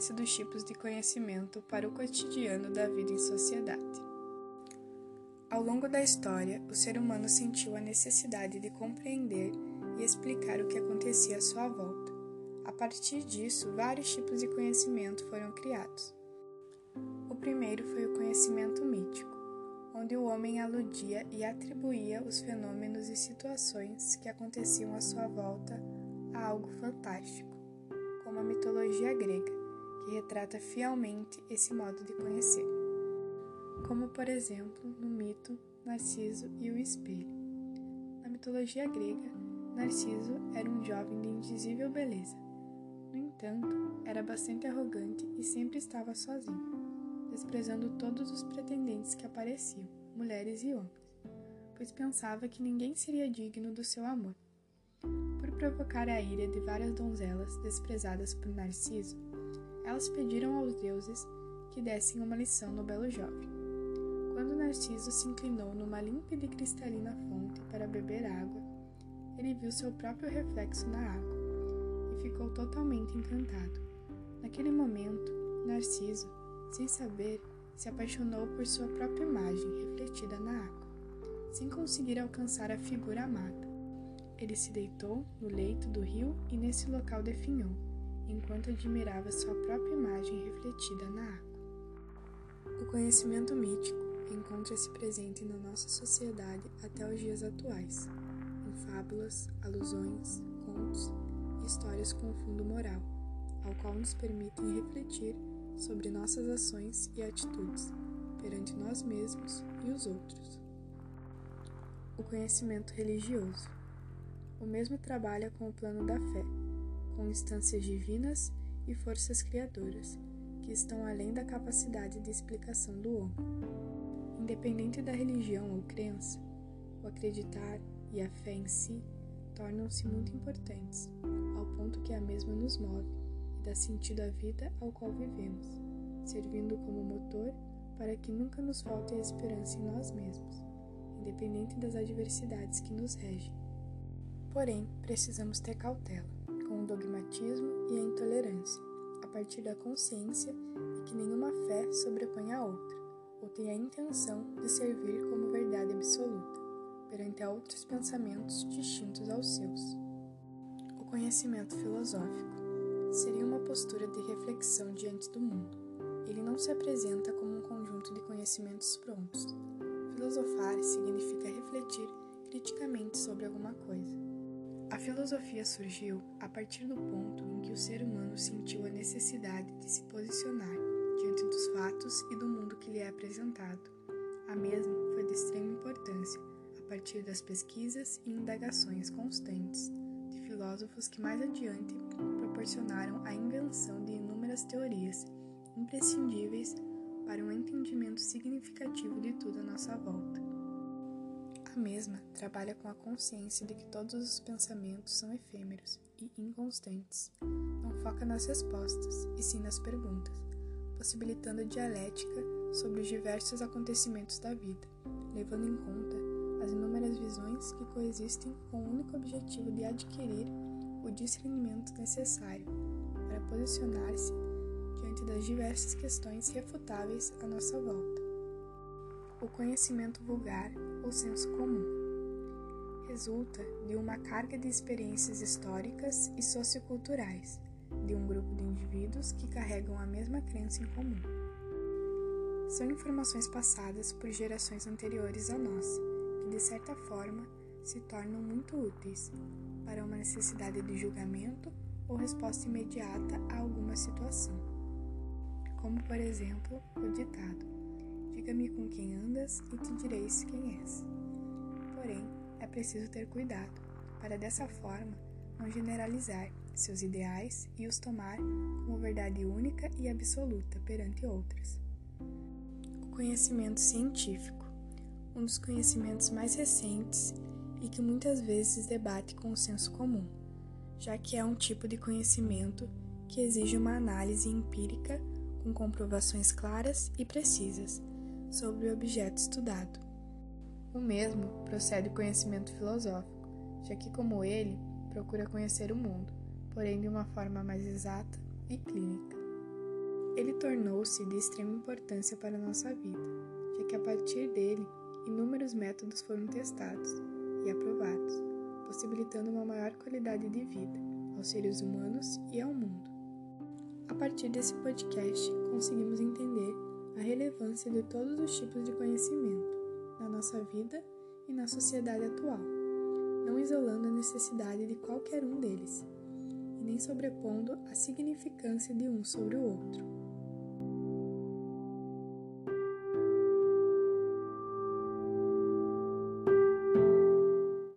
importância dos tipos de conhecimento para o cotidiano da vida em sociedade. Ao longo da história, o ser humano sentiu a necessidade de compreender e explicar o que acontecia à sua volta. A partir disso, vários tipos de conhecimento foram criados. O primeiro foi o conhecimento mítico, onde o homem aludia e atribuía os fenômenos e situações que aconteciam à sua volta a algo fantástico, como a mitologia grega, que retrata fielmente esse modo de conhecer como por exemplo no mito Narciso e o Espelho. Na mitologia grega, Narciso era um jovem de indizível beleza. No entanto, era bastante arrogante e sempre estava sozinho, desprezando todos os pretendentes que apareciam, mulheres e homens, pois pensava que ninguém seria digno do seu amor. Por provocar a ira de várias donzelas desprezadas por Narciso, elas pediram aos deuses que dessem uma lição no belo jovem. Narciso se inclinou numa límpida e cristalina fonte para beber água. Ele viu seu próprio reflexo na água e ficou totalmente encantado. Naquele momento, Narciso, sem saber, se apaixonou por sua própria imagem refletida na água, sem conseguir alcançar a figura amada. Ele se deitou no leito do rio e nesse local definhou, enquanto admirava sua própria imagem refletida na água. O conhecimento mítico encontra-se presente na nossa sociedade até os dias atuais, em fábulas, alusões, contos e histórias com fundo moral, ao qual nos permitem refletir sobre nossas ações e atitudes perante nós mesmos e os outros. O conhecimento religioso. O mesmo trabalha com o plano da fé, com instâncias divinas e forças criadoras, que estão além da capacidade de explicação do homem. Independente da religião ou crença, o acreditar e a fé em si tornam-se muito importantes, ao ponto que a mesma nos move e dá sentido à vida ao qual vivemos, servindo como motor para que nunca nos falte a esperança em nós mesmos, independente das adversidades que nos regem. Porém, precisamos ter cautela o dogmatismo e a intolerância, a partir da consciência de que nenhuma fé sobrepõe a outra ou tem a intenção de servir como verdade absoluta perante a outros pensamentos distintos aos seus. O conhecimento filosófico seria uma postura de reflexão diante do mundo. Ele não se apresenta como um conjunto de conhecimentos prontos. Filosofar significa refletir criticamente sobre alguma coisa. A filosofia surgiu a partir do ponto em que o ser humano sentiu a necessidade de se posicionar diante dos fatos e do mundo que lhe é apresentado. A mesma foi de extrema importância, a partir das pesquisas e indagações constantes de filósofos que mais adiante proporcionaram a invenção de inúmeras teorias imprescindíveis para um entendimento significativo de tudo à nossa volta. Mesma trabalha com a consciência de que todos os pensamentos são efêmeros e inconstantes. Não foca nas respostas, e sim nas perguntas possibilitando dialética sobre os diversos acontecimentos da vida, levando em conta as inúmeras visões que coexistem com o único objetivo de adquirir o discernimento necessário para posicionar-se diante das diversas questões refutáveis à nossa volta. O conhecimento vulgar ou senso comum resulta de uma carga de experiências históricas e socioculturais de um grupo de indivíduos que carregam a mesma crença em comum. São informações passadas por gerações anteriores a nós, que de certa forma se tornam muito úteis para uma necessidade de julgamento ou resposta imediata a alguma situação. Como, por exemplo, o ditado: Diga-me com quem andas e te direis quem és. Porém, é preciso ter cuidado, para dessa forma não generalizar seus ideais e os tomar como verdade única e absoluta perante outras. O conhecimento científico, um dos conhecimentos mais recentes e que muitas vezes debate com o senso comum, já que é um tipo de conhecimento que exige uma análise empírica com comprovações claras e precisas sobre o objeto estudado. O mesmo procede o conhecimento filosófico, já que, como ele, procura conhecer o mundo, porém de uma forma mais exata e clínica. Ele tornou-se de extrema importância para a nossa vida, já que a partir dele, inúmeros métodos foram testados e aprovados, possibilitando uma maior qualidade de vida aos seres humanos e ao mundo. A partir desse podcast, conseguimos entender relevância de todos os tipos de conhecimento na nossa vida e na sociedade atual, não isolando a necessidade de qualquer um deles, e nem sobrepondo a significância de um sobre o outro.